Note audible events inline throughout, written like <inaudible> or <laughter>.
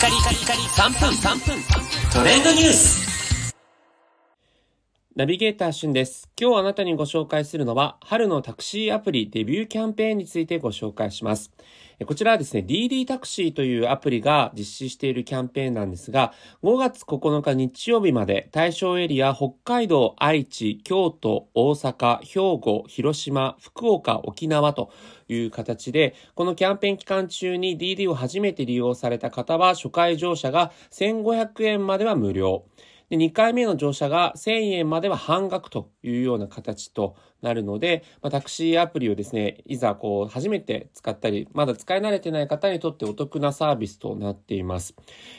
カリカリカリ3分3分。トレンドニュース。ナビゲーターしゅんです。今日あなたにご紹介するのは、春のタクシーアプリデビューキャンペーンについてご紹介します。こちらはですね、DD タクシーというアプリが実施しているキャンペーンなんですが、5月9日日曜日まで対象エリア北海道、愛知、京都、大阪、兵庫、広島、福岡、沖縄という形で、このキャンペーン期間中に DD を初めて利用された方は、初回乗車が1500円までは無料。で、2回目の乗車が1000円までは半額というような形となるので、まあ、タクシーアプリをですね、いざこう初めて使ったり、まだ使い慣れてない方にとってお得なサービスとなっています。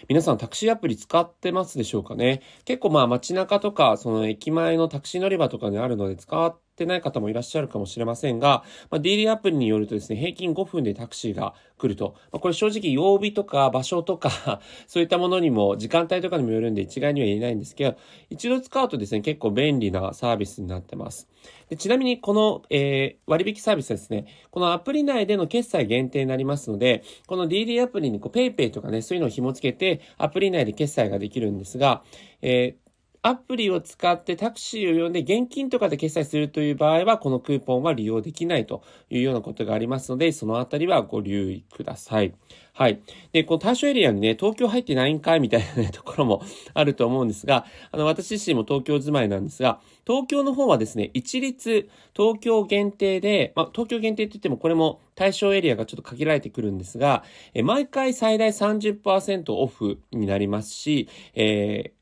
皆さんタクシーアプリ使ってますでしょうかね？結構まあ街中とか、その駅前のタクシー乗り場とかにあるので使ってってない方もいらっしゃるかもしれませんが、まあ、DD アプリによるとですね、平均5分でタクシーが来ると。まあ、これ正直曜日とか場所とか <laughs> そういったものにも、時間帯とかにもよるんで一概には言えないんですけど、一度使うとですね、結構便利なサービスになってます。でちなみにこの、えー、割引サービスですね、このアプリ内での決済限定になりますので、この DD アプリにこう PayPay とかね、そういうのを紐付けて、アプリ内で決済ができるんですが、えーアプリを使ってタクシーを呼んで現金とかで決済するという場合は、このクーポンは利用できないというようなことがありますので、そのあたりはご留意ください。はい。で、この対象エリアにね、東京入ってないんかいみたいな、ところもあると思うんですが、あの、私自身も東京住まいなんですが、東京の方はですね、一律東京限定で、まあ、東京限定って言ってもこれも対象エリアがちょっと限られてくるんですが、え毎回最大30%オフになりますし、えー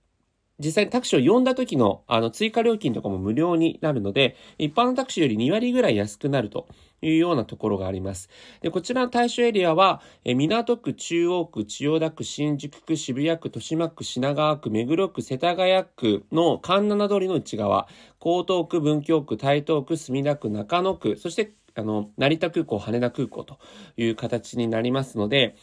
実際にタクシーを呼んだ時のあの追加料金とかも無料になるので、一般のタクシーより2割ぐらい安くなるというようなところがあります。で、こちらの対象エリアは、え港区、中央区、千代田区、新宿区、渋谷区、豊島区、品川区、目黒区、世田谷区の環七通りの内側、江東区、文京区、台東区、墨田区、中野区、そしてあの、成田空港、羽田空港という形になりますので、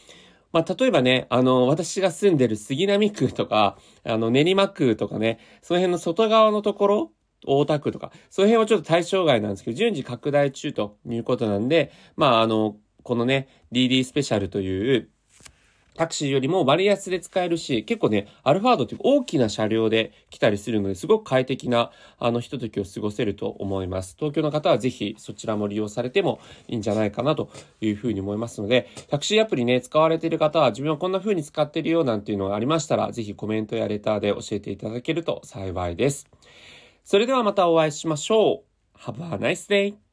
まあ、例えばね、あの、私が住んでる杉並区とか、あの、練馬区とかね、その辺の外側のところ、大田区とか、その辺はちょっと対象外なんですけど、順次拡大中ということなんで、まあ、あの、このね、DD スペシャルという、タクシーよりも割安で使えるし、結構ね、アルファードっていう大きな車両で来たりするので、すごく快適な、あの、ひとときを過ごせると思います。東京の方はぜひそちらも利用されてもいいんじゃないかなというふうに思いますので、タクシーアプリね、使われている方は自分はこんな風に使ってるよなんていうのがありましたら、ぜひコメントやレターで教えていただけると幸いです。それではまたお会いしましょう。Have a nice day!